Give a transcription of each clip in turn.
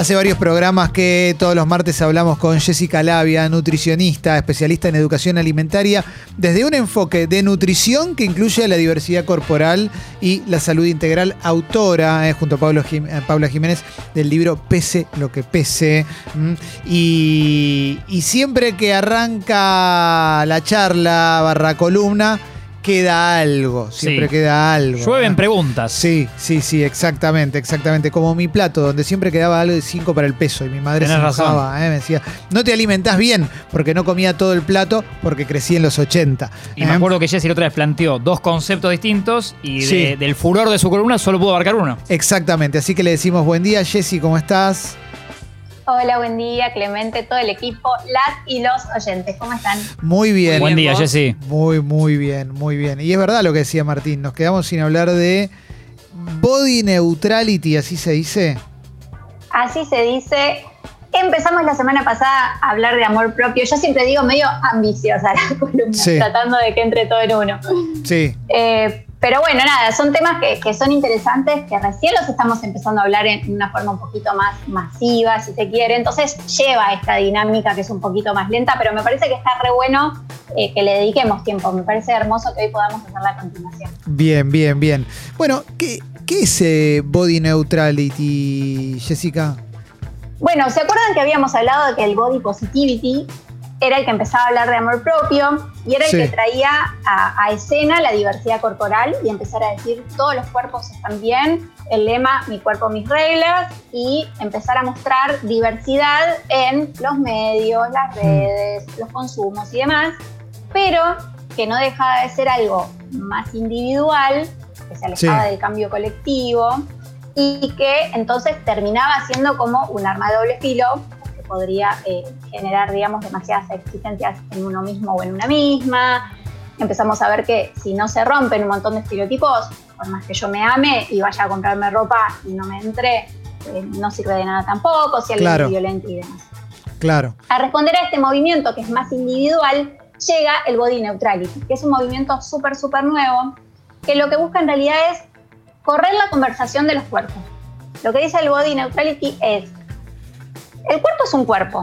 Hace varios programas que todos los martes hablamos con Jessica Labia, nutricionista, especialista en educación alimentaria, desde un enfoque de nutrición que incluye la diversidad corporal y la salud integral, autora, eh, junto a Pablo eh, Paula Jiménez, del libro Pese lo que pese. Y, y siempre que arranca la charla barra columna, queda algo, siempre Sí. queda algo. Llueven ¿no? preguntas. Sí, sí, sí, exactamente, exactamente. Como mi plato, donde siempre quedaba algo de 5 para el peso. Y mi madre se Tenés enojaba, ¿eh? me decía, no te alimentás bien, porque no comía todo el plato, porque crecí en los 80. Y ¿eh? me acuerdo que Jessy la otra vez planteó dos conceptos distintos y de- Sí. del furor de su columna solo pudo abarcar uno. Exactamente, así que le decimos buen día, Jessy, ¿cómo estás? Hola, buen día, Clemente, todo el equipo, las y los oyentes. ¿Cómo están? Muy bien. Buen día. Jessy. Muy, muy bien, muy bien. Y es verdad lo que decía Martín, nos quedamos sin hablar de body neutrality, así se dice. Así se dice. Empezamos la semana pasada a hablar de amor propio. Yo siempre digo medio ambiciosa la columna, Sí. tratando de que entre todo en uno. Sí, Eh, pero bueno, nada, son temas que, que son interesantes, que recién los estamos empezando a hablar en una forma un poquito más masiva, si se quiere. Entonces lleva esta dinámica que es un poquito más lenta, pero me parece que está re bueno eh, que le dediquemos tiempo. Me parece hermoso que hoy podamos hacerla a continuación. bien, bien, bien. Bueno, ¿qué, qué es eh, body neutrality, Jessica? Bueno, ¿se acuerdan que habíamos hablado de que el body positivity era el que empezaba a hablar de amor propio y era el Sí. que traía a, a escena la diversidad corporal y empezar a decir todos los cuerpos están bien, el lema mi cuerpo, mis reglas y empezar a mostrar diversidad en los medios, las redes, los consumos y demás, pero que no dejaba de ser algo más individual, que se alejaba Sí. del cambio colectivo y que entonces terminaba siendo como un arma de doble filo podría eh, generar, digamos, demasiadas exigencias en uno mismo o en una misma. Empezamos a ver que si no se rompen un montón de estereotipos, por más que yo me ame y vaya a comprarme ropa y no me entre, eh, no sirve de nada tampoco, si alguien Claro. es violento y demás. Claro. A responder a este movimiento que es más individual, llega el Body Neutrality, que es un movimiento súper, súper nuevo, que lo que busca en realidad es correr la conversación de los cuerpos. Lo que dice el Body Neutrality es, el cuerpo es un cuerpo,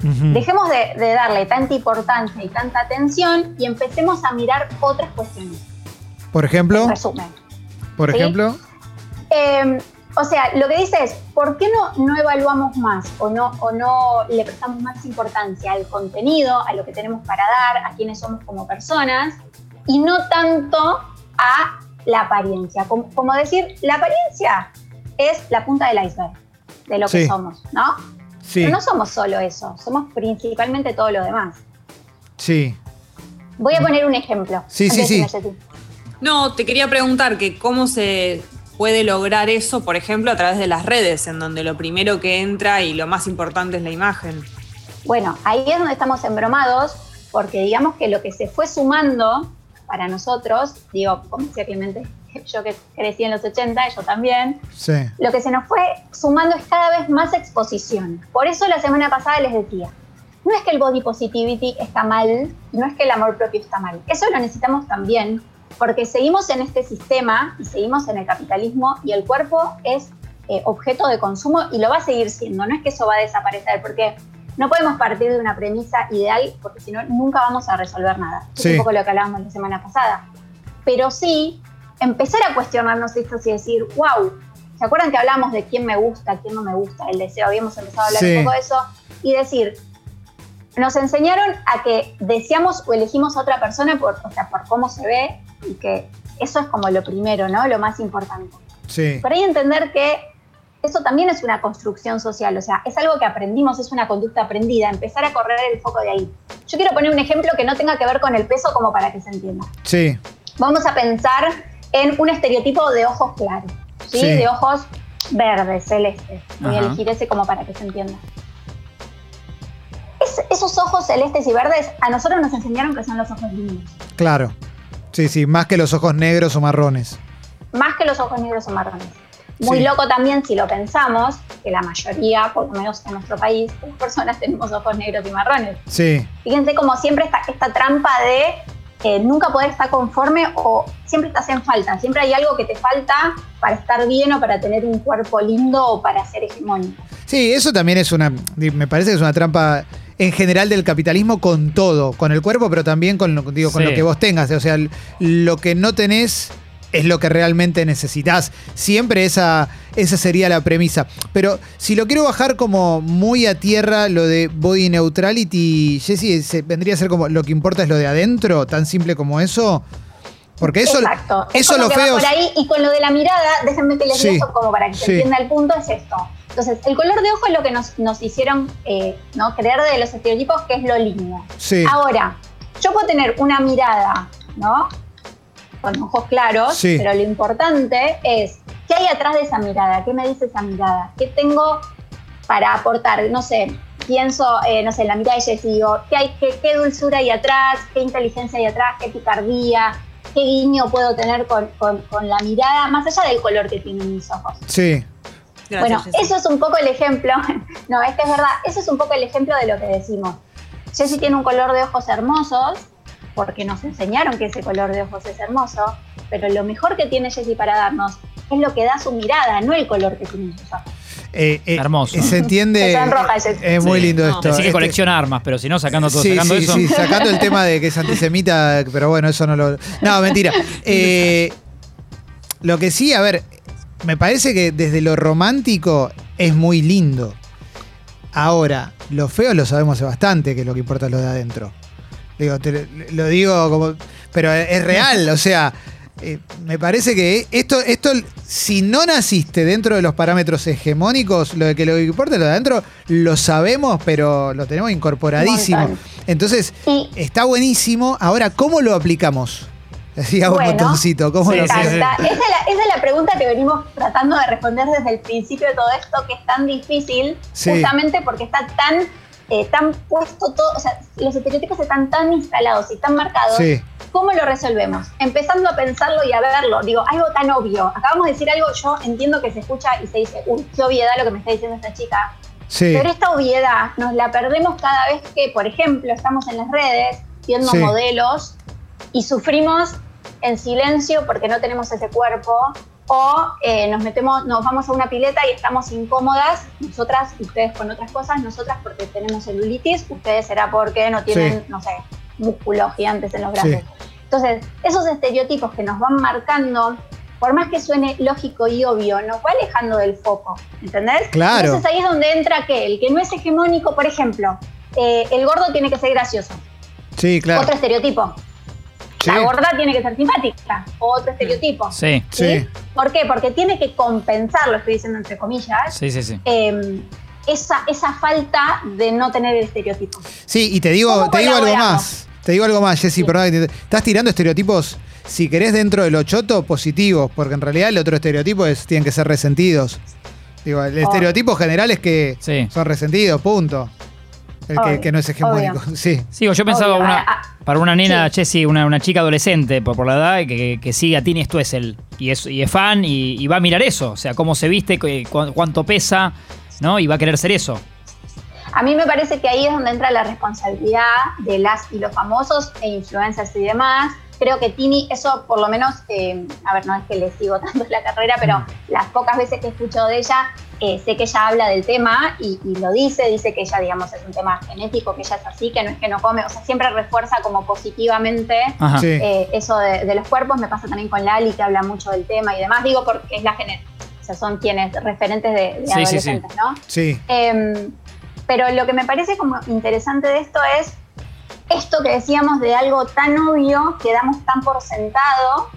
dejemos de, de darle tanta importancia y tanta atención y empecemos a mirar otras cuestiones. Por ejemplo, En resumen. por ¿sí? ejemplo, Eh, o sea, lo que dice es, ¿por qué no, no evaluamos más o no, o no le prestamos más importancia al contenido, a lo que tenemos para dar, a quiénes somos como personas, y no tanto a la apariencia? Como, como decir, la apariencia es la punta del iceberg de lo que somos, ¿no? Sí, Pero no somos solo eso, somos principalmente todo lo demás. sí. Voy a poner un ejemplo. Sí, sí, sí. No, te quería preguntar que cómo se puede lograr eso, por ejemplo, a través de las redes, en donde lo primero que entra y lo más importante es la imagen. Bueno, ahí es donde estamos embromados, porque digamos que lo que se fue sumando para nosotros, digo, como decía Clemente, yo que crecí en los 80, yo también, Sí, lo que se nos fue sumando es cada vez más exposición. Por eso la semana pasada les decía, no es que el body positivity está mal, no es que el amor propio está mal, eso lo necesitamos también, porque seguimos en este sistema y seguimos en el capitalismo y el cuerpo es eh, objeto de consumo y lo va a seguir siendo, no es que eso va a desaparecer, porque no podemos partir de una premisa ideal, porque si no, nunca vamos a resolver nada. Es Sí. un poco lo que hablábamos la semana pasada. Pero sí, empezar a cuestionarnos esto y decir, wow, ¿se acuerdan que hablamos de quién me gusta, quién no me gusta, el deseo? Habíamos empezado a hablar Sí. un poco de eso y decir, nos enseñaron a que deseamos o elegimos a otra persona por, o sea, por cómo se ve y que eso es como lo primero, ¿no? Lo más importante. sí, Por ahí entender que eso también es una construcción social, o sea, es algo que aprendimos, es una conducta aprendida, empezar a correr el foco de ahí. Yo quiero poner un ejemplo que no tenga que ver con el peso como para que se entienda. sí, Vamos a pensar en un estereotipo de ojos claros, ¿sí? Sí. De ojos verdes, celestes. Voy a elegir ese como para que se entienda. Es- esos ojos celestes y verdes a nosotros nos enseñaron que son los ojos lindos. claro. Sí, sí, más que los ojos negros o marrones. más que los ojos negros o marrones. Muy Sí. loco también si lo pensamos, que la mayoría, por lo menos en nuestro país, las personas tenemos ojos negros y marrones. Sí, Fíjense como siempre esta, esta trampa de eh, nunca poder estar conforme o siempre estás en falta, siempre hay algo que te falta para estar bien o para tener un cuerpo lindo o para ser hegemónico. Sí, eso también es una, me parece que es una trampa en general del capitalismo con todo, con el cuerpo, pero también con, lo, digo, con Sí. lo que vos tengas. O sea, lo que no tenés es lo que realmente necesitas. Siempre esa, esa sería la premisa. Pero si lo quiero bajar como muy a tierra, lo de body neutrality, Jessy, se- vendría a ser como lo que importa es lo de adentro, tan simple como eso. Porque eso, Exacto. Es eso lo feo. por ahí y con lo de la mirada, déjenme que les Sí, diga como para que se sí. entienda el punto, es esto. Entonces, el color de ojo es lo que nos, nos hicieron eh, ¿no? creer de los estereotipos que es lo lindo. Sí. Ahora, yo puedo tener una mirada, ¿no? Con ojos claros, Sí. pero lo importante es qué hay atrás de esa mirada, qué me dice esa mirada, qué tengo para aportar, no sé, pienso, eh, no sé, en la mirada de Jessie, digo, ¿qué, hay, qué, qué dulzura hay atrás, qué inteligencia hay atrás, qué picardía, qué guiño puedo tener con, con- con la mirada, más allá del color que tienen mis ojos. Sí. Gracias, Bueno, Jessy. eso es un poco el ejemplo. No, es que es verdad. Eso es un poco el ejemplo de lo que decimos. Jessie tiene un color de ojos hermosos, porque nos enseñaron que ese color de ojos es hermoso, pero lo mejor que tiene Jessie para darnos es lo que da su mirada, no el color que tienen sus ojos. Eh, eh, Hermoso. Se entiende. Es muy Sí. lindo No, esto. Así que Este- colecciona armas, pero si no, sacando todo, Sí, sacando sí, eso. sí, sacando el tema de que es antisemita, pero bueno, eso no lo. No, mentira. Eh, lo que sí, a ver, me parece que desde lo romántico es muy lindo. Ahora, lo feo lo sabemos bastante, que lo que importa es lo de adentro. Digo, te- lo digo como. Pero es real, o sea. eh, me parece que esto, esto, si no naciste dentro de los parámetros hegemónicos, lo de que lo que importa lo de adentro, lo sabemos, pero lo tenemos incorporadísimo. Entonces, está buenísimo. Ahora, ¿cómo lo aplicamos? Hago un botoncito. ¿Cómo sí, lo hacemos? Esa, es la, esa es la pregunta que venimos tratando de responder desde el principio de todo esto, que es tan difícil, Sí. justamente porque está tan, eh, tan puesto todo, o sea, los estereotipos están tan instalados y tan marcados. Sí, ¿Cómo lo resolvemos? Empezando a pensarlo y a verlo. Digo, algo tan obvio. Acabamos de decir algo, yo entiendo que se escucha y se dice, uy, qué obviedad lo que me está diciendo esta chica. sí. Pero esta obviedad nos la perdemos cada vez que, por ejemplo, estamos en las redes viendo Sí. modelos y sufrimos en silencio porque no tenemos ese cuerpo o eh, nos metemos, nos vamos a una pileta y estamos incómodas, nosotras, ustedes con otras cosas, nosotras porque tenemos celulitis, ustedes será porque no tienen, Sí. no sé, músculos gigantes en los Sí. brazos. Entonces, esos estereotipos que nos van marcando, por más que suene lógico y obvio, nos va alejando del foco, ¿entendés? Claro. Entonces ahí es donde entra que el que no es hegemónico, por ejemplo, eh, el gordo tiene que ser gracioso, Sí, claro. otro estereotipo. Sí. La gorda tiene que ser simpática, otro estereotipo. Sí, Sí. ¿Por qué? Porque tiene que compensar, lo estoy diciendo entre comillas, sí, sí, sí. eh, esa, esa falta de no tener el estereotipo. Sí, y te digo, ¿Cómo te digo algo más. Te digo algo más, Jessy, Sí. perdón. Estás tirando estereotipos, si querés, dentro del ochoto, positivos, porque en realidad el otro estereotipo es tienen que ser resentidos. Digo, el Oh. estereotipo general es que Sí. son resentidos, punto. El que, que no es hegemónico. obvio. Sí. Sigo, yo pensaba Obvio, una, ah, ah, para una nena, sí. Jessie, una, una chica adolescente por, por la edad, que, que sigue a Tini Stuessel y es, y es fan y, y va a mirar eso, o sea, cómo se viste, cu- cu- cuánto pesa, ¿no? Y va a querer ser eso. A mí me parece que ahí es donde entra la responsabilidad de las y los famosos e influencers y demás. Creo que Tini, eso por lo menos, eh, a ver, no es que le sigo tanto la carrera, pero las pocas veces que he escuchado de ella, eh, sé que ella habla del tema y, y lo dice, dice que ella, digamos, es un tema genético, que ella es así, que no es que no come, o sea, siempre refuerza como positivamente. Sí. eh, eso de, de los cuerpos. Me pasa también con Lali, que habla mucho del tema y demás. Digo porque es la genética, o sea, son quienes, referentes de, de Sí, sí, sí. adolescentes, ¿no? Sí. Eh, pero lo que me parece como interesante de esto es esto que decíamos de algo tan obvio que damos tan por sentado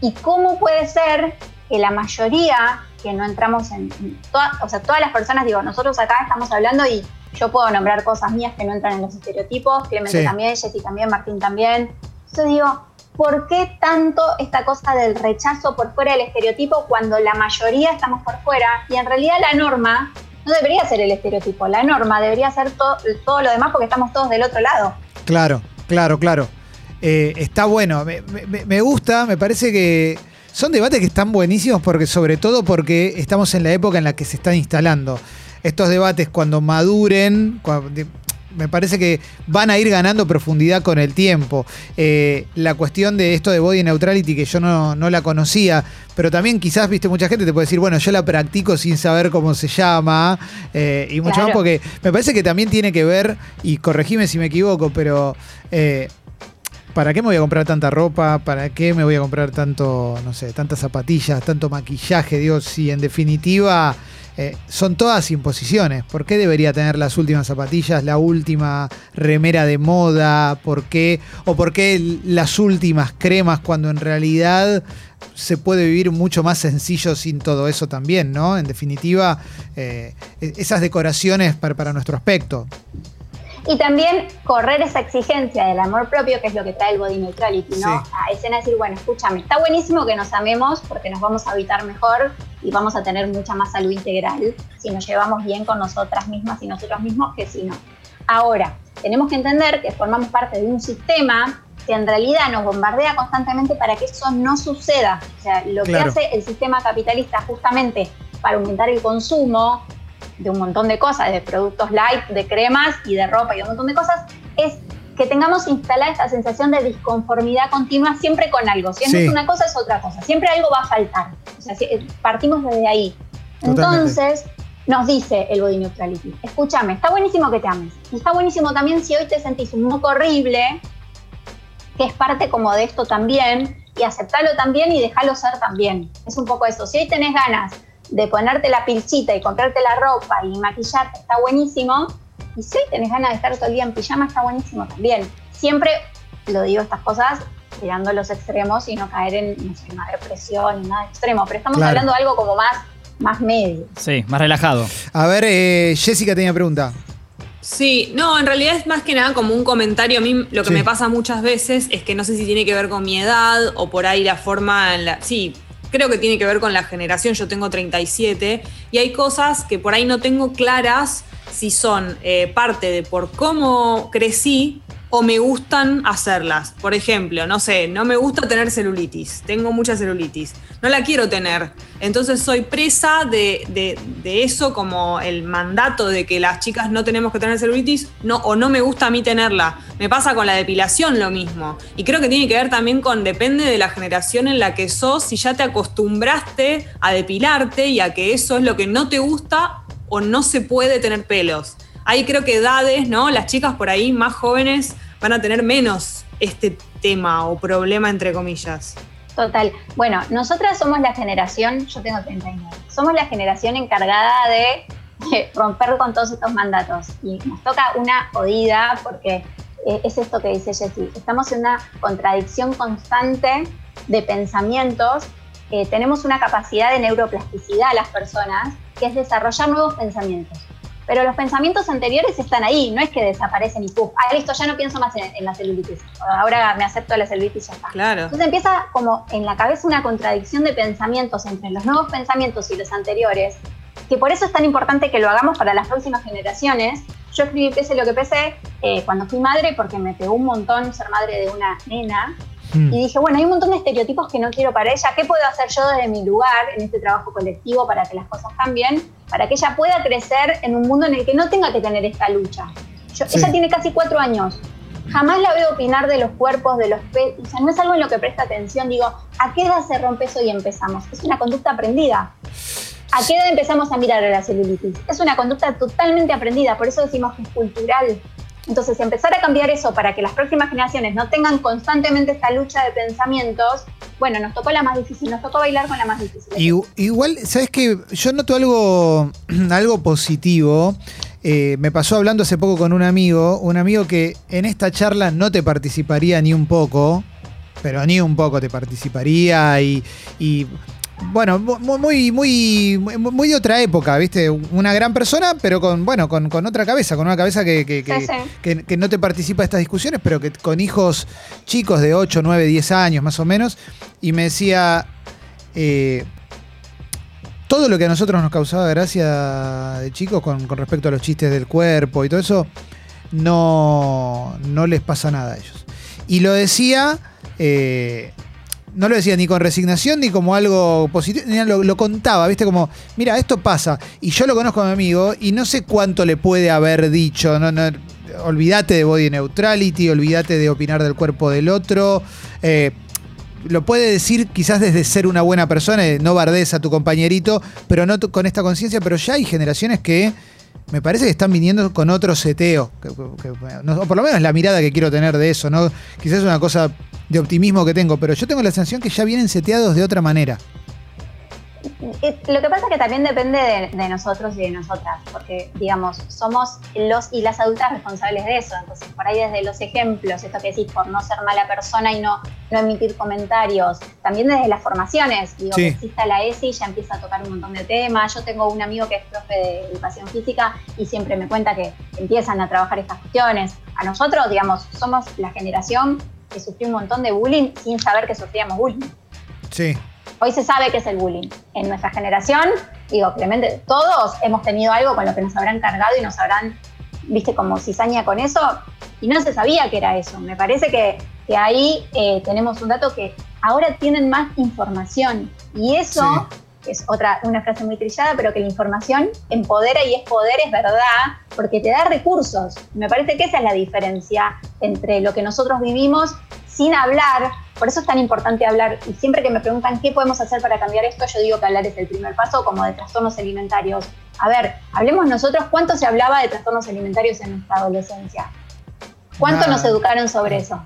y cómo puede ser que la mayoría que no entramos en, toda- o sea, todas las personas, digo, nosotros acá estamos hablando y yo puedo nombrar cosas mías que no entran en los estereotipos, Clemente Sí. también, Jessy también, Martín también. Entonces digo, ¿por qué tanto esta cosa del rechazo por fuera del estereotipo cuando la mayoría estamos por fuera? Y en realidad la norma no debería ser el estereotipo, la norma debería ser to- todo lo demás porque estamos todos del otro lado. Claro, claro, claro. Eh, está bueno, me, gusta, me parece que son debates que están buenísimos porque sobre todo porque estamos en la época en la que se están instalando. Estos debates cuando maduren, me parece que van a ir ganando profundidad con el tiempo. Eh, la cuestión de esto de body neutrality, que yo no, no la conocía, pero también quizás, viste, mucha gente te puede decir, bueno, yo la practico sin saber cómo se llama, eh, y mucho Claro. más porque me parece que también tiene que ver, y corregime si me equivoco, pero... eh, ¿Para qué me voy a comprar tanta ropa? ¿Para qué me voy a comprar tanto, no sé, tantas zapatillas, tanto maquillaje? Digo, si en definitiva eh, son todas imposiciones. ¿Por qué debería tener las últimas zapatillas, la última remera de moda? ¿Por qué? ¿O por qué las últimas cremas cuando en realidad se puede vivir mucho más sencillo sin todo eso también, ¿no? En definitiva, eh, e- esas decoraciones para, para nuestro aspecto. Y también correr esa exigencia del amor propio, que es lo que trae el body neutrality, ¿no? Sí. A escena decir, bueno, escúchame, está buenísimo que nos amemos porque nos vamos a habitar mejor y vamos a tener mucha más salud integral si nos llevamos bien con nosotras mismas y nosotros mismos que si no. Ahora, tenemos que entender que formamos parte de un sistema que en realidad nos bombardea constantemente para que eso no suceda. O sea, lo Claro. que hace el sistema capitalista justamente para aumentar el consumo de un montón de cosas, de productos light, de cremas y de ropa y un montón de cosas, es que tengamos instalada esta sensación de disconformidad continua siempre con algo. Si no Sí. es una cosa, es otra cosa. Siempre algo va a faltar. O sea, si- eh, partimos desde ahí. Totalmente. Entonces, nos dice el body neutrality, escúchame, está buenísimo que te ames. Y está buenísimo también si hoy te sentís un poco horrible, que es parte como de esto también, y aceptarlo también y dejarlo ser también. Es un poco eso. Si hoy tenés ganas de ponerte la pilchita y comprarte la ropa y maquillarte, está buenísimo. Y si hoy tenés ganas de estar todo el día en pijama, está buenísimo también. Siempre lo digo estas cosas tirando los extremos y no caer en no sé, una depresión ni nada extremo, pero estamos Claro. hablando de algo como más, más medio. Sí, más relajado. A ver, eh, Jessica tenía pregunta. Sí, no, en realidad es más que nada como un comentario. A mí lo que Sí. me pasa muchas veces es que no sé si tiene que ver con mi edad o por ahí la forma en la... Sí, creo que tiene que ver con la generación. Yo tengo 37 y hay cosas que por ahí no tengo claras si son eh, parte de por cómo crecí o me gustan hacerlas. Por ejemplo, no sé, no me gusta tener celulitis. Tengo mucha celulitis. No la quiero tener. Entonces soy presa de, de- eso como el mandato de que las chicas no tenemos que tener celulitis no, o no me gusta a mí tenerla. Me pasa con la depilación lo mismo. Y creo que tiene que ver también con, depende de la generación en la que sos, si ya te acostumbraste a depilarte y a que eso es lo que no te gusta o no se puede tener pelos. Hay creo que edades, ¿no? Las chicas por ahí más jóvenes van a tener menos este tema o problema entre comillas. Total. Bueno, nosotras somos la generación, yo tengo 39, somos la generación encargada de romper con todos estos mandatos. Y nos toca una jodida porque eh, es esto que dice Jessie. Estamos en una contradicción constante de pensamientos. Eh, tenemos una capacidad de neuroplasticidad las personas, que es desarrollar nuevos pensamientos. Pero los pensamientos anteriores están ahí, no es que desaparecen y ¡puf! Ah, listo, ya no pienso más en, en la celulitis. Ahora me acepto la celulitis y ya está. Claro. Entonces empieza como en la cabeza una contradicción de pensamientos entre los nuevos pensamientos y los anteriores, que por eso es tan importante que lo hagamos para las próximas generaciones. Yo escribí Pese lo que pese eh, cuando fui madre porque me pegó un montón ser madre de una nena. Mm. Y dije, bueno, hay un montón de estereotipos que no quiero para ella. ¿Qué puedo hacer yo desde mi lugar en este trabajo colectivo para que las cosas cambien? Para que ella pueda crecer en un mundo en el que no tenga que tener esta lucha. Yo- Sí. Ella tiene casi cuatro años. Jamás la veo opinar de los cuerpos, de los pechos. O sea, no es algo en lo que presta atención. Digo, ¿a qué edad se rompe eso y empezamos? Es una conducta aprendida. ¿A qué edad empezamos a mirar a la celulitis? Es una conducta totalmente aprendida, por eso decimos que es cultural. Entonces, empezar a cambiar eso para que las próximas generaciones no tengan constantemente esta lucha de pensamientos, bueno, nos tocó la más difícil, nos tocó bailar con la más difícil. Igu- Igual, ¿sabes qué? Yo noto algo, algo positivo. Eh, me pasó hablando hace poco con un amigo, un amigo que en esta charla no te participaría ni un poco, pero ni un poco te participaría y, y, bueno, mu- muy, muy, muy, muy de otra época, ¿viste? Una gran persona, pero con, bueno, con, con otra cabeza, con una cabeza que, que- que- Sí, sí. que- que no te participa de estas discusiones, pero que con hijos chicos de 8, 9, 10 años más o menos, y me decía, eh, todo lo que a nosotros nos causaba gracia de chicos con, con respecto a los chistes del cuerpo y todo eso, no, no les pasa nada a ellos. Y lo decía, eh, no lo decía ni con resignación ni como algo positivo, ni lo, contaba, ¿viste? Como, mira, esto pasa. Y yo lo conozco a mi amigo y no sé cuánto le puede haber dicho, no, olvídate de body neutrality, olvídate de opinar del cuerpo del otro. Eh, lo puede decir quizás desde ser una buena persona, eh, no bardes a tu compañerito, pero no con esta conciencia, pero ya hay generaciones que me parece que están viniendo con otro seteo, que- no, o por lo menos la mirada que quiero tener de eso, ¿no? Quizás es una cosa de optimismo que tengo, pero yo tengo la sensación que ya vienen seteados de otra manera. Lo que pasa es que también depende de, de nosotros y de nosotras, porque, digamos, somos los y las adultas responsables de eso. Entonces, por ahí desde los ejemplos, esto que decís, por no ser mala persona y no, no emitir comentarios, también desde las formaciones, digo, Sí. que exista la ESI y ya empieza a tocar un montón de temas. Yo tengo un amigo que es profe de educación física y siempre me cuenta que empiezan a trabajar estas cuestiones. A nosotros, digamos, somos la generación que sufrió un montón de bullying sin saber que sufríamos bullying. Sí. Hoy se sabe qué es el bullying. En nuestra generación, digo, Clemente, todos hemos tenido algo con lo que nos habrán cargado y nos habrán, viste, como cizaña con eso, y no se sabía que era eso. Me parece que, que ahí eh, tenemos un dato que ahora tienen más información, y eso es otra, una frase muy trillada, pero que la información empodera y es poder, es verdad, porque te da recursos. Me parece que esa es la diferencia entre lo que nosotros vivimos sin hablar. Por eso es tan importante hablar. Y siempre que me preguntan qué podemos hacer para cambiar esto, yo digo que hablar es el primer paso, como de trastornos alimentarios. A ver, hablemos nosotros cuánto se hablaba de trastornos alimentarios en nuestra adolescencia. ¿Cuánto Nada. nos educaron sobre eso?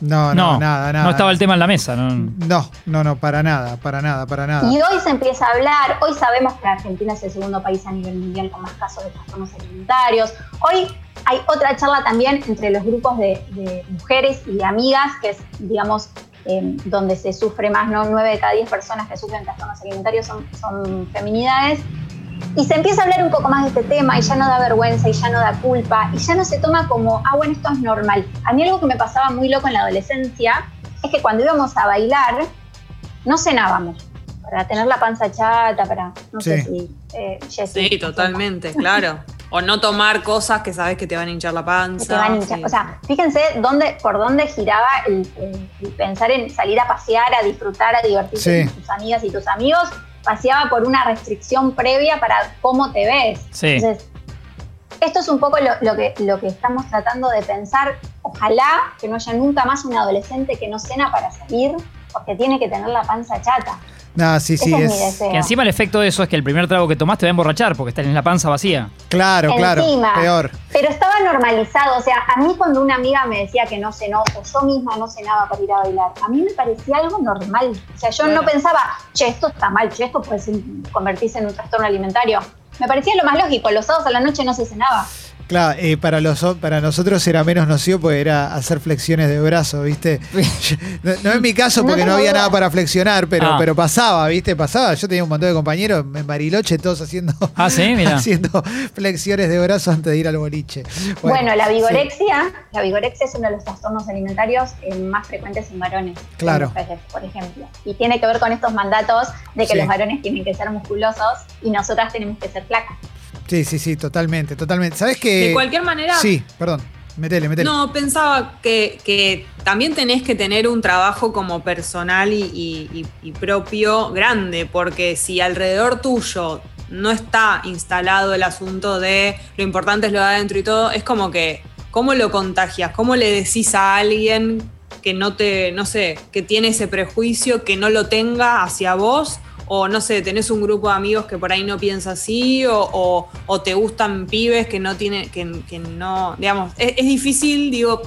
No, no, nada, nada. No estaba el tema en la mesa. No. No, no, no, para nada, para nada, para nada. Y hoy se empieza a hablar, hoy sabemos que Argentina es el segundo país a nivel mundial con más casos de trastornos alimentarios. Hoy hay otra charla también entre los grupos de, de mujeres y de amigas, que es, digamos, eh, donde se sufre más, ¿no? 9 de cada 10 personas que sufren trastornos alimentarios son, son feminidades. Y se empieza a hablar un poco más de este tema y ya no da vergüenza y ya no da culpa y ya no se toma como, ah, bueno, esto es normal. A mí algo que me pasaba muy loco en la adolescencia es que cuando íbamos a bailar, no cenábamos. Para tener la panza chata, para. No sé si. Eh, Sí, totalmente, claro. O no tomar cosas que sabes que te van a hinchar la que panza. te van a hinchar. sí. O sea, fíjense dónde, por dónde giraba el, el- el pensar en salir a pasear, a disfrutar, a divertirte Sí. con tus amigas y tus amigos. Paseaba por una restricción previa para cómo te ves. Sí. Entonces, esto es un poco lo, lo que, lo que estamos tratando de pensar. Ojalá que no haya nunca más un adolescente que no cena para salir porque tiene que tener la panza chata. No, sí, sí, es. Que encima el efecto de eso es que el primer trago que tomás te va a emborrachar porque estás en la panza vacía. Claro, claro. Encima. Peor. Pero estaba normalizado, o sea, a mí cuando una amiga me decía que no cenó, o yo misma no cenaba para ir a bailar, a mí me parecía algo normal. O sea, yo no pensaba, che, esto está mal, che, esto puede convertirse en un trastorno alimentario. Me parecía lo más lógico, los sábados a la noche no se cenaba. Claro, eh, para, los, para nosotros era menos nocivo porque era hacer flexiones de brazo, ¿viste? No, no en mi caso porque no, había nada para flexionar, pero, Ah. pero pasaba, ¿viste? Pasaba. Yo tenía un montón de compañeros en Bariloche, todos haciendo, Ah, sí, mira. haciendo flexiones de brazo antes de ir al boliche. Bueno, la sí. vigorexia, la vigorexia es uno de los trastornos alimentarios eh, más frecuentes en varones, que Claro. en mujeres, por ejemplo. Y tiene que ver con estos mandatos de que Sí. los varones tienen que ser musculosos y nosotras tenemos que ser flacas. Sí, sí, sí, totalmente, totalmente. ¿Sabes qué? De cualquier manera, Sí, perdón. Metele, metele. No, pensaba que, que también tenés que tener un trabajo como personal y, y- y- y propio grande, porque si alrededor tuyo no está instalado el asunto de lo importante es lo de adentro y todo, es como que, ¿cómo lo contagias? ¿Cómo le decís a alguien que no te, no sé, que tiene ese prejuicio, que no lo tenga hacia vos? O no sé, tenés un grupo de amigos que por ahí no piensa así, o, o- o te gustan pibes que no tienen, que, que no, digamos, es, es difícil, digo,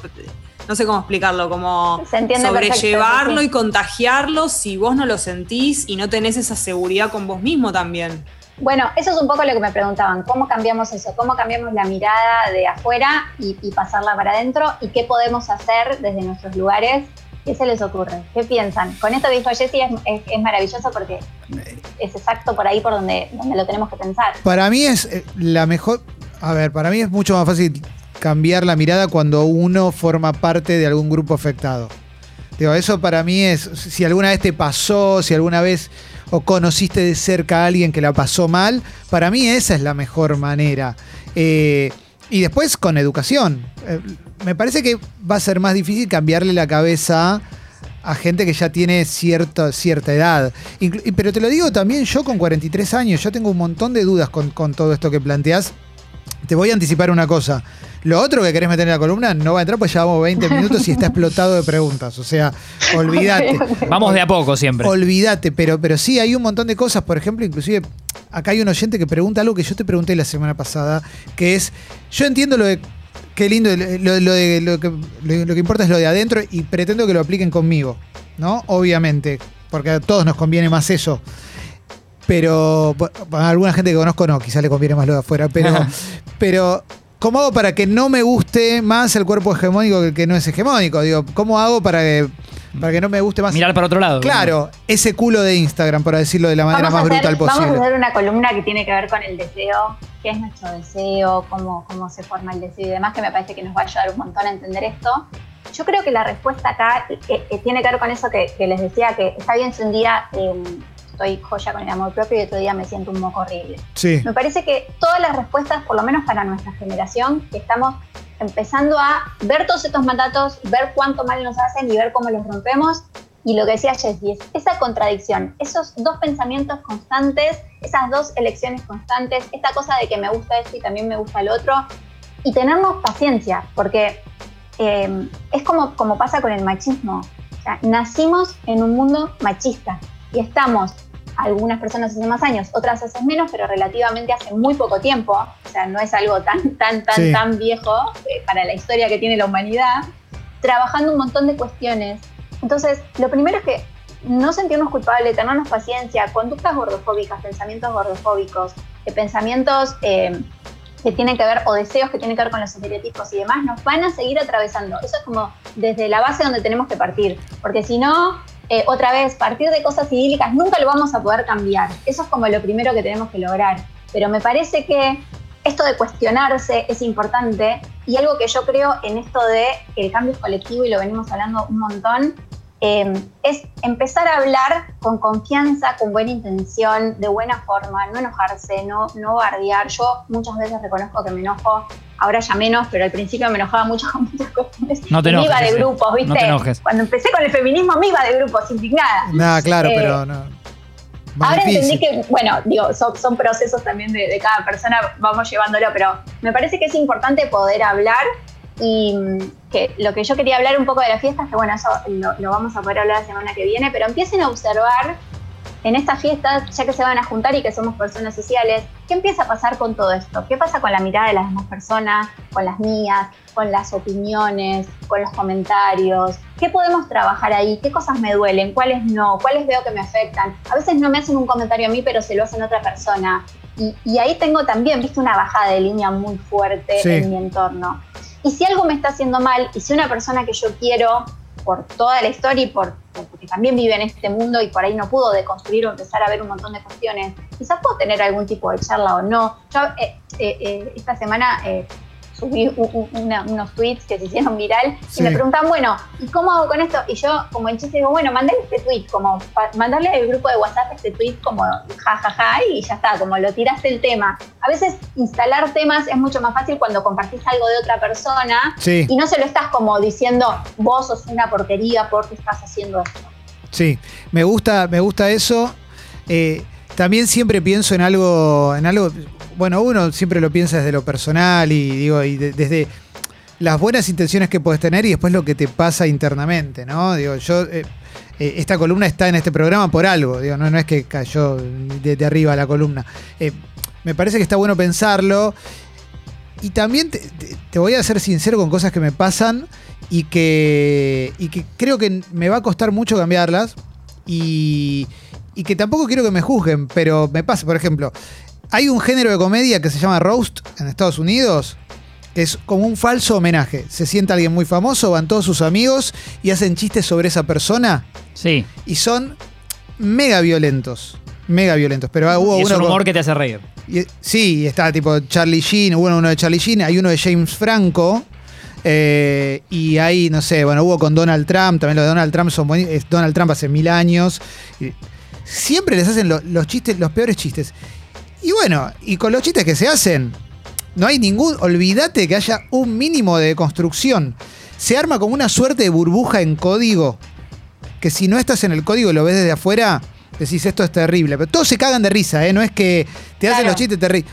no sé cómo explicarlo, como Se sobrellevarlo perfecto, sí. y contagiarlo si vos no lo sentís y no tenés esa seguridad con vos mismo también. Bueno, eso es un poco lo que me preguntaban, ¿cómo cambiamos eso? ¿Cómo cambiamos la mirada de afuera y, y pasarla para adentro? ¿Y qué podemos hacer desde nuestros lugares? ¿Qué se les ocurre? ¿Qué piensan? Con esto que dijo Jessy es, maravilloso porque es exacto por ahí por donde, donde lo tenemos que pensar. Para mí es eh, la mejor. A ver, para mí es mucho más fácil cambiar la mirada cuando uno forma parte de algún grupo afectado. Digo, eso para mí es. Si alguna vez te pasó, si alguna vez o conociste de cerca a alguien que la pasó mal, para mí esa es la mejor manera. Eh, y después con educación. Eh, me parece que va a ser más difícil cambiarle la cabeza a gente que ya tiene cierta, edad. Pero te lo digo también yo con 43 años, yo tengo un montón de dudas con, con todo esto que planteás. Te voy a anticipar una cosa. Lo otro que querés meter en la columna no va a entrar, pues llevamos 20 minutos y está explotado de preguntas. O sea, olvídate. Vamos de a poco siempre. Olvídate, pero, pero sí, hay un montón de cosas. Por ejemplo, inclusive, acá hay un oyente que pregunta algo que yo te pregunté la semana pasada, que es, yo entiendo lo de, qué lindo, lo, lo de, lo que, lo, lo que importa es lo de adentro y pretendo que lo apliquen conmigo, ¿no? Obviamente, porque a todos nos conviene más eso. Pero a alguna gente que conozco no, quizá le conviene más lo de afuera, pero, pero ¿cómo hago para que no me guste más el cuerpo hegemónico que el que no es hegemónico? Digo, ¿cómo hago para que, para que no me guste más? Mirar para otro lado. Claro, ese culo de Instagram, para decirlo de la manera Vamos más hacer- brutal posible. Vamos a hacer una columna que tiene que ver con el deseo, qué es nuestro deseo, cómo, cómo se forma el deseo y demás, que me parece que nos va a ayudar un montón a entender esto. Yo creo que la respuesta acá eh, eh, tiene que ver con eso que, que les decía, que está bien si un día eh, estoy joya con el amor propio y otro día me siento un moco horrible. Sí, Me parece que todas las respuestas, por lo menos para nuestra generación, que estamos empezando a ver todos estos mandatos, ver cuánto mal nos hacen y ver cómo los rompemos. Y lo que decía Jessie es esa contradicción, esos dos pensamientos constantes, esas dos elecciones constantes, esta cosa de que me gusta esto y también me gusta el otro, y tenernos paciencia, porque eh, es como, como pasa con el machismo. O sea, nacimos en un mundo machista y estamos, algunas personas hace más años, otras hace menos, pero relativamente hace muy poco tiempo. O sea, no es algo tan, tan, tan, Sí. tan viejo eh, para la historia que tiene la humanidad, trabajando un montón de cuestiones. Entonces, lo primero es que no sentirnos culpables, tenernos paciencia, conductas gordofóbicas, pensamientos gordofóbicos, eh, pensamientos eh, que tienen que ver, o deseos que tienen que ver con los estereotipos y demás, nos van a seguir atravesando. Eso es como desde la base donde tenemos que partir, porque si no, eh, otra vez, partir de cosas idílicas nunca lo vamos a poder cambiar. Eso es como lo primero que tenemos que lograr. Pero me parece que esto de cuestionarse es importante y algo que yo creo en esto de que el cambio es colectivo y lo venimos hablando un montón, eh, es empezar a hablar con confianza, con buena intención, de buena forma, no enojarse, no, no bardear. Yo muchas veces reconozco que me enojo, ahora ya menos, pero al principio me enojaba mucho con muchas cuestiones. No te Y me iba enojes, de grupos, ¿viste? No te enojes. Cuando empecé con el feminismo me iba de grupos, indignada. nada, claro, Eh, pero no. Más Ahora difícil. entendí que, bueno, digo, son, son procesos también de, de cada persona, vamos llevándolo, pero me parece que es importante poder hablar y mm, que lo que yo quería hablar un poco de la fiesta, que bueno, eso lo, lo vamos a poder hablar la semana que viene, pero empiecen a observar en estas fiestas, ya que se van a juntar y que somos personas sociales, ¿qué empieza a pasar con todo esto? ¿Qué pasa con la mirada de las demás personas, con las mías, con las opiniones, con los comentarios? ¿Qué podemos trabajar ahí? ¿Qué cosas me duelen? ¿Cuáles no? ¿Cuáles veo que me afectan? A veces no me hacen un comentario a mí, pero se lo hacen a otra persona. Y, y ahí tengo también, viste, una bajada de línea muy fuerte Sí. en mi entorno. Y si algo me está haciendo mal, y si una persona que yo quiero por toda la historia y por, porque también vive en este mundo y por ahí no pudo deconstruir o empezar a ver un montón de cuestiones, quizás puedo tener algún tipo de charla o no. Yo eh, eh, eh, esta semana eh, subí una- unos tweets que se hicieron viral Sí. y me preguntan, bueno, ¿y cómo hago con esto? Y yo como en chiste digo, bueno, mandale este tweet, como mandarle al grupo de WhatsApp este tweet como jajaja y ya está, como lo tiraste el tema. A veces instalar temas es mucho más fácil cuando compartís algo de otra persona Sí, y no se lo estás como diciendo, vos sos una porquería porque estás haciendo esto. Sí. Me gusta, me gusta eso. Eh, también siempre pienso en algo, en algo. Bueno, uno siempre lo piensa desde lo personal y digo, y de- desde las buenas intenciones que puedes tener y después lo que te pasa internamente, ¿no? Digo, yo. eh, eh, esta columna está en este programa por algo, digo, no, es que cayó de, arriba la columna. Eh, me parece que está bueno pensarlo. Y también te voy a ser sincero con cosas que me pasan y que, y que creo que me va a costar mucho cambiarlas. Y, y que tampoco quiero que me juzguen, pero me pasa, por ejemplo, hay un género de comedia que se llama roast en Estados Unidos. Es como un falso homenaje. Se sienta alguien muy famoso, van todos sus amigos y hacen chistes sobre esa persona Sí. y son mega violentos. Mega violentos. Pero hubo Y es uno un con- humor que te hace reír. y- sí, está tipo Charlie Sheen, hubo uno de Charlie Sheen, hay uno de James Franco. Eh, y ahí, no sé, bueno, hubo con Donald Trump, también lo de Donald Trump son es Donald Trump hace mil años. siempre les hacen lo- los chistes, los peores chistes. Y bueno, y con los chistes que se hacen, no hay ningún, olvídate que haya un mínimo de construcción. Se arma como una suerte de burbuja en código, que si no estás en el código y lo ves desde afuera, decís esto es terrible. Pero todos se cagan de risa, ¿eh? No es que te hacen los chistes terribles.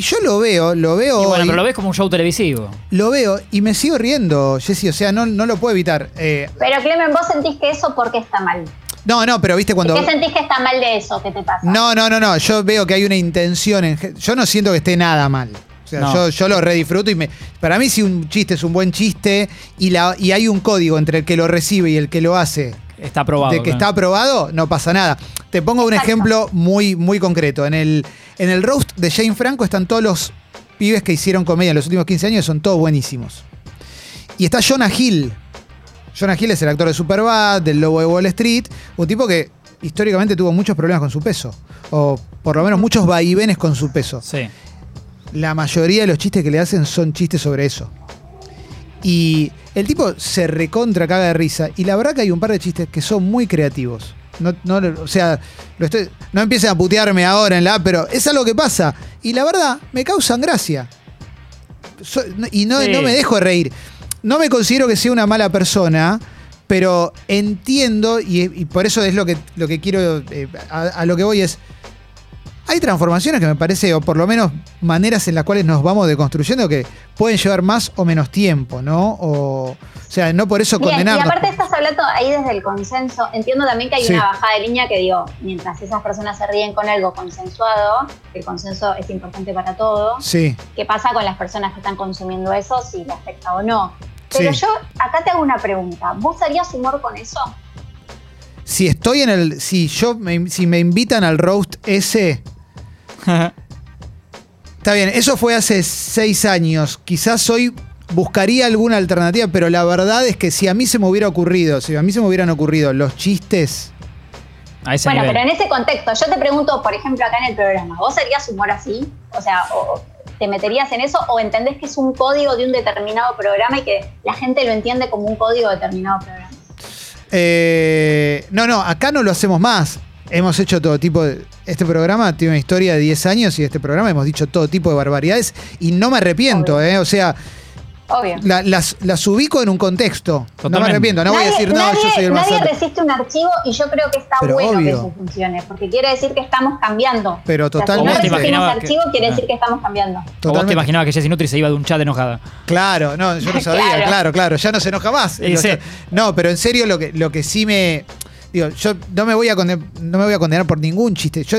Y yo lo veo, lo veo Y bueno, hoy, pero lo ves como un show televisivo. lo veo y me sigo riendo, Jessy, o sea, no, no lo puedo evitar. Eh, Pero Clemen, vos sentís que eso porque está mal. no, no, pero viste cuando... ¿Qué sentís que está mal de eso? ¿Qué te pasa? No, no, no, no. Yo veo que hay una intención. En, yo no siento que esté nada mal. O sea, No. yo, yo lo redisfruto y me. Para mí, si un chiste es un buen chiste y, la, y hay un código entre el que lo recibe y el que lo hace Está aprobado. de que claro. está aprobado, no pasa nada. Te pongo un Exacto. ejemplo muy, muy concreto. En el, en el roast de Jane Franco están todos los pibes que hicieron comedia en los últimos 15 años, son todos buenísimos. Y está Jonah Hill. Jonah Hill es el actor de Superbad, del Lobo de Wall Street, un tipo que históricamente tuvo muchos problemas con su peso. O por lo menos muchos vaivenes con su peso. Sí. La mayoría de los chistes que le hacen son chistes sobre eso. Y el tipo se recontra caga de risa. Y la verdad que hay un par de chistes que son muy creativos. No, no, o sea, lo estoy, no empiecen a putearme ahora en la app, pero es algo que pasa. Y la verdad, me causan gracia. So- y no, Sí. no me dejo de reír. No me considero que sea una mala persona, pero entiendo, y, y por eso es lo que, lo que quiero, eh, a, a lo que voy es, hay transformaciones que me parece, o por lo menos maneras en las cuales nos vamos deconstruyendo que pueden llevar más o menos tiempo, ¿no? O, o sea, no por eso Bien, y aparte estás hablando ahí desde el consenso. Entiendo también que hay Sí. una bajada de línea que digo, mientras esas personas se ríen con algo consensuado, el consenso es importante para todos. Sí, ¿Qué pasa con las personas que están consumiendo eso, si le afecta o no? Pero Sí. yo acá te hago una pregunta. ¿Vos harías humor con eso? si estoy en el, si yo, me, si me invitan al roast ese, está bien, eso fue hace seis años, quizás hoy buscaría alguna alternativa, pero la verdad es que si a mí se me hubiera ocurrido, si a mí se me hubieran ocurrido los chistes, A ese Bueno, nivel. pero en ese contexto, yo te pregunto, por ejemplo, acá en el programa, ¿vos harías humor así? O sea, o ¿te meterías en eso o entendés que es un código de un determinado programa y que la gente lo entiende como un código de determinado programa? Eh, no, no, acá no lo hacemos más. Hemos hecho todo tipo de... Este programa tiene una historia de 10 años y este programa hemos dicho todo tipo de barbaridades y no me arrepiento, Obvio. ¿eh? O sea, Obvio. la- las, las ubico en un contexto. No me arrepiento, no voy a decir, no, nadie, yo soy el más nadie resiste un archivo y yo creo que está Pero bueno que obvio. eso funcione, porque quiere decir que estamos cambiando. Pero O sea, totalmente. si no ¿Te resistimos imaginabas que- archivo, quiere Ah. decir que estamos cambiando. O vos te Totalmente. imaginabas que Jessie Nutri se iba de un chat enojada. Claro, no, yo no sabía, Claro. claro, claro, ya no se enoja más. Sí, sí. No, pero en serio lo que, lo que sí me. Digo, yo no me voy a condenar, no me voy a condenar por ningún chiste. Yo.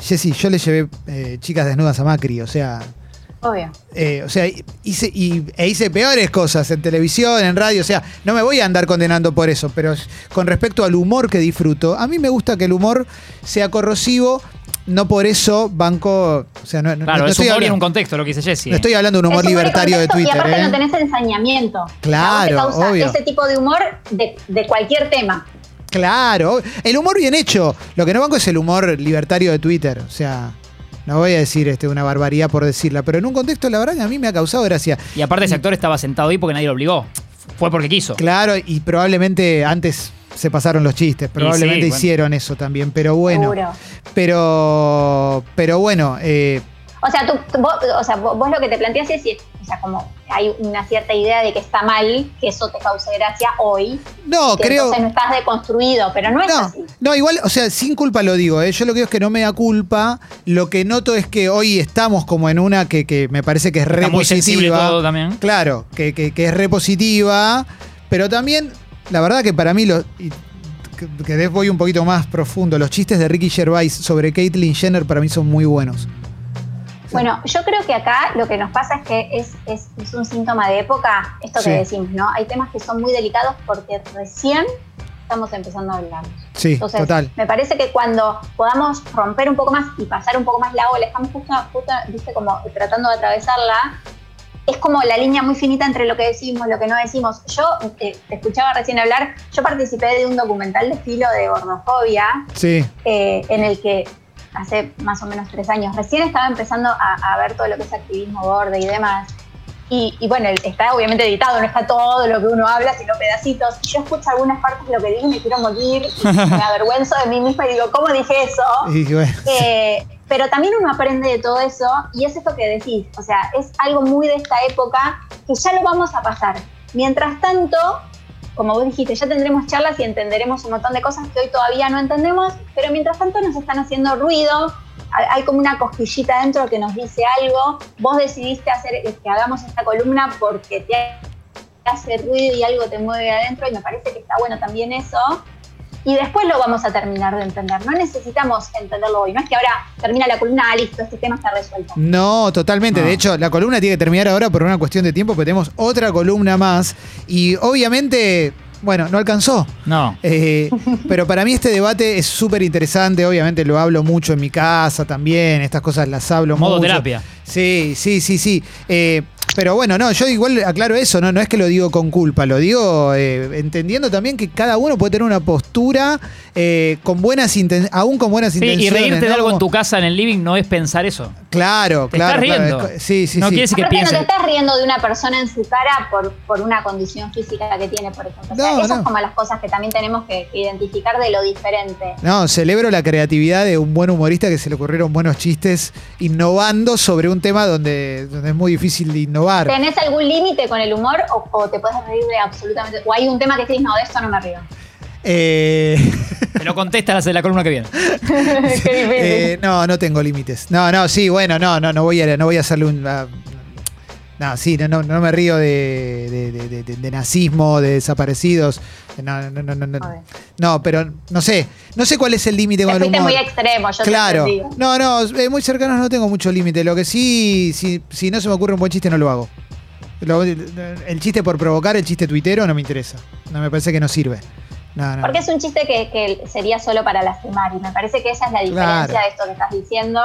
Jessy, yo le llevé eh, chicas desnudas a Macri, o sea. Obvio. eh, o sea, hice, y, e hice peores cosas en televisión, en radio, o sea, no me voy a andar condenando por eso, pero con respecto al humor que disfruto, a mí me gusta que el humor sea corrosivo, no por eso banco, o sea, no, no- Claro, no es estoy humor y en hablando- un contexto lo que dice Jessie. no estoy hablando de un humor libertario de Twitter. Y aparte ¿eh? no tenés ensañamiento. Claro, A vos te causa obvio. ese tipo de humor de, de cualquier tema. Claro, el humor bien hecho. Lo que no banco es el humor libertario de Twitter. O sea, no voy a decir este, una barbaridad por decirla, pero en un contexto, la verdad, que a mí me ha causado gracia. Y aparte ese actor estaba sentado ahí porque nadie lo obligó. Fue porque quiso. Claro, y probablemente antes se pasaron los chistes, probablemente sí, bueno. hicieron eso también, pero bueno. Seguro. Pero, pero bueno, eh, O sea, tú, vos, o sea, vos, vos lo que te planteas es, o sea, como hay una cierta idea de que está mal que eso te cause gracia hoy. no, que creo. Entonces no estás deconstruido, pero no es No, así. no, igual, o sea, sin culpa lo digo, ¿eh? yo lo que digo es que no me da culpa. Lo que noto es que hoy estamos como en una que, que me parece que es re Está muy sensible positiva. todo también. Claro, que, que- que es re positiva, pero también, la verdad que para mí, lo, y que, voy un poquito más profundo, los chistes de Ricky Gervais sobre Caitlyn Jenner para mí son muy buenos. Bueno, yo creo que acá lo que nos pasa es que es, es, es un síntoma de época, esto Sí. que decimos, ¿no? Hay temas que son muy delicados porque recién estamos empezando a hablar. Sí, Entonces, total. me parece que cuando podamos romper un poco más y pasar un poco más la ola, estamos justo, justo, viste, como tratando de atravesarla, es como la línea muy finita entre lo que decimos, lo que no decimos. Yo eh, te escuchaba recién hablar, yo participé de un documental de estilo de gordofobia, Sí, eh, en el que hace más o menos tres años recién estaba empezando a, a ver todo lo que es activismo borde y demás. Y, y bueno, está obviamente editado, no está todo lo que uno habla, sino pedacitos. Y yo escucho algunas partes de lo que digo y me quiero morir, y me avergüenzo de mí misma y digo, ¿cómo dije eso? y bueno, Eh, pero también uno aprende de todo eso y es esto que decís, o sea, es algo muy de esta época que ya lo vamos a pasar. Mientras tanto, como vos dijiste, ya tendremos charlas y entenderemos un montón de cosas que hoy todavía no entendemos, pero mientras tanto nos están haciendo ruido hay- como una cosquillita dentro que nos dice algo. Vos decidiste hacer que hagamos esta columna porque te hace ruido y algo te mueve adentro y me parece que está bueno también eso. Y después lo vamos a terminar de entender. No necesitamos entenderlo hoy. No es que ahora termina la columna, ah, listo, este tema está resuelto. No, totalmente. No. De hecho, la columna tiene que terminar ahora por una cuestión de tiempo, porque tenemos otra columna más. Y obviamente, bueno, no alcanzó. No. Eh, pero para mí este debate es súper interesante. Obviamente lo hablo mucho en mi casa también. Estas cosas las hablo Modo mucho. terapia. Sí, sí, sí, sí. Eh, pero bueno, no, yo igual aclaro eso, no, no es que lo digo con culpa, lo digo eh, entendiendo también que cada uno puede tener una postura eh, con buenas inten- aún con buenas Sí, intenciones. y reírte de algo en tu casa en el living no es pensar eso. Claro, Te claro. estás riendo. sí, sí, No sí. quiere decir que Aparte no te estás riendo de una persona en su cara por, por una condición física que tiene, por ejemplo. O sea, No, esas no. son como las cosas que también tenemos que, que identificar de lo diferente. No, celebro la creatividad de un buen humorista que se le ocurrieron buenos chistes innovando sobre un tema donde, donde es muy difícil de innovar. ¿Tenés algún límite con el humor o, o te puedes reír de absolutamente... O hay un tema que decís, no, de esto no me río. Eh, Te lo contestas en la columna que viene. Qué difícil. eh, no, no tengo límites. No, no, sí, bueno, no, no, no voy a, no voy a hacerle un. ah, no, sí, no, no, no me río de, de- de- de- de nazismo, de desaparecidos. No, no, no, no, no. No, pero no sé. No sé cuál es el límite Te con el humor. muy extremo, yo Claro. te. No, no, eh, muy cercanos no tengo mucho límite. Lo que sí, si, si no se me ocurre un buen chiste, no lo hago. Lo- el chiste por provocar, el chiste tuitero, no me interesa. No me parece que no sirve. No, no. Porque es un chiste que, que sería solo para lastimar y me parece que esa es la diferencia Claro. de esto que estás diciendo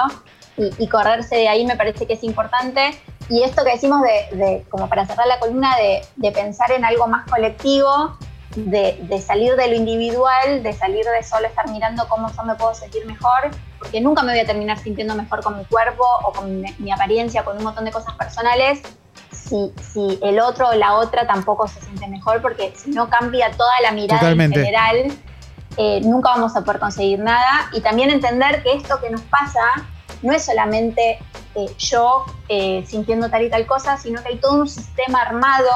y, y correrse de ahí me parece que es importante y esto que decimos de, de- como para cerrar la columna de, de pensar en algo más colectivo de, de salir de lo individual de salir de solo estar mirando cómo yo me puedo sentir mejor porque nunca me voy a terminar sintiendo mejor con mi cuerpo o con mi, mi apariencia con un montón de cosas personales si, si el otro o la otra tampoco se siente mejor, porque si no cambia toda la mirada Totalmente. en general, eh, nunca vamos a poder conseguir nada. Y también entender que esto que nos pasa no es solamente eh, yo eh, sintiendo tal y tal cosa, sino que hay todo un sistema armado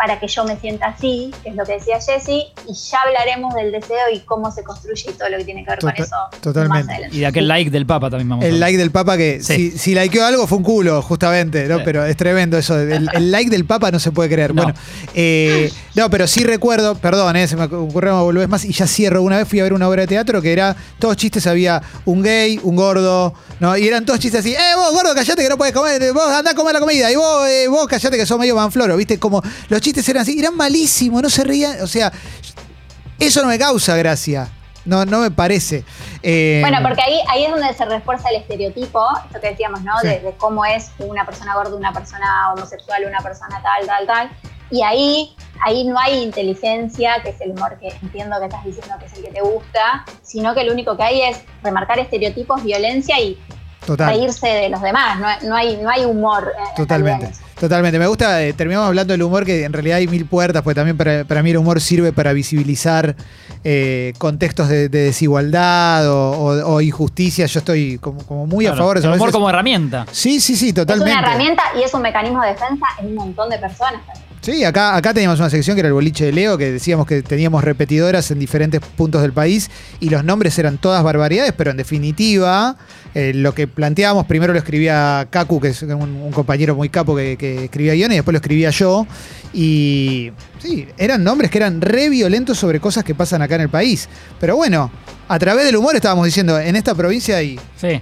para que yo me sienta así, que es lo que decía Jessie, y ya hablaremos del deseo y cómo se construye y todo lo que tiene que ver con eso totalmente. más adelante. Y de aquel like del Papa también vamos a El hablar. like del Papa que Sí. si, si likeó algo fue un culo, justamente, ¿no? Sí. Pero es tremendo eso. El, el like del Papa no se puede creer. No. Bueno, eh, no, pero sí recuerdo, perdón, eh, se me ocurrió volver más y ya cierro. Una vez fui a ver una obra de teatro que era, todos chistes, había un gay, un gordo, ¿no? Y eran todos chistes así, eh, vos gordo, callate que no puedes comer, vos andá a comer la comida, y vos, eh, vos callate que sos medio manfloro, ¿viste? Como los chistes eran así, eran malísimos, no se reían, o sea, eso no me causa gracia. No, no me parece. Eh, Bueno, porque ahí, ahí es donde se refuerza el estereotipo, esto que decíamos, ¿no? Sí. De, de cómo es una persona gorda, una persona homosexual, una persona tal, tal, tal. Y ahí, ahí no hay inteligencia, que es el humor que entiendo que estás diciendo que es el que te gusta, sino que lo único que hay es remarcar estereotipos, violencia y Total. reírse de los demás. No, no hay, no hay humor. eh, en Totalmente, realidad totalmente. Me gusta, eh, terminamos hablando del humor, que en realidad hay mil puertas, porque también para, para mí el humor sirve para visibilizar eh, contextos de, de desigualdad o, o- o injusticia. Yo estoy como, como muy a favor de eso. El humor veces- como herramienta. Sí, sí, sí, Es totalmente. una herramienta y es un mecanismo de defensa en un montón de personas también. Sí, acá, acá teníamos una sección que era el boliche de Leo, que decíamos que teníamos repetidoras en diferentes puntos del país y los nombres eran todas barbaridades, pero en definitiva, eh, lo que planteábamos, primero lo escribía Kaku, que es un, un compañero muy capo que, que escribía guiones, y después lo escribía yo. Y sí, eran nombres que eran re violentos sobre cosas que pasan acá en el país. Pero bueno, a través del humor estábamos diciendo, en esta provincia hay Sí.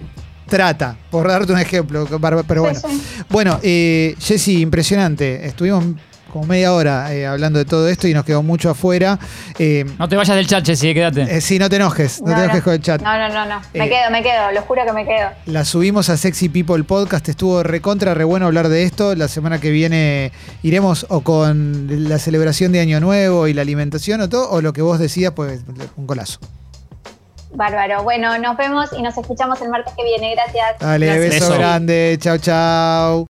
trata, por darte un ejemplo, pero bueno. Bueno, eh, Jessy, impresionante. Estuvimos como media hora eh, hablando de todo esto y nos quedó mucho afuera. Eh, No te vayas del chat, Jessy, quédate. eh, sí, no te enojes, no, te enojes con el chat. No, no, no, no. Me Eh, quedo, me quedo, lo juro que me quedo. La subimos a Sexy People Podcast, estuvo recontra, re bueno hablar de esto. La semana que viene iremos o con la celebración de Año Nuevo y la alimentación o todo, o lo que vos decías, pues un golazo. Bárbaro. Bueno, nos vemos y nos escuchamos el martes que viene. Gracias. Dale, Gracias. beso Beso. grande, chau, chau.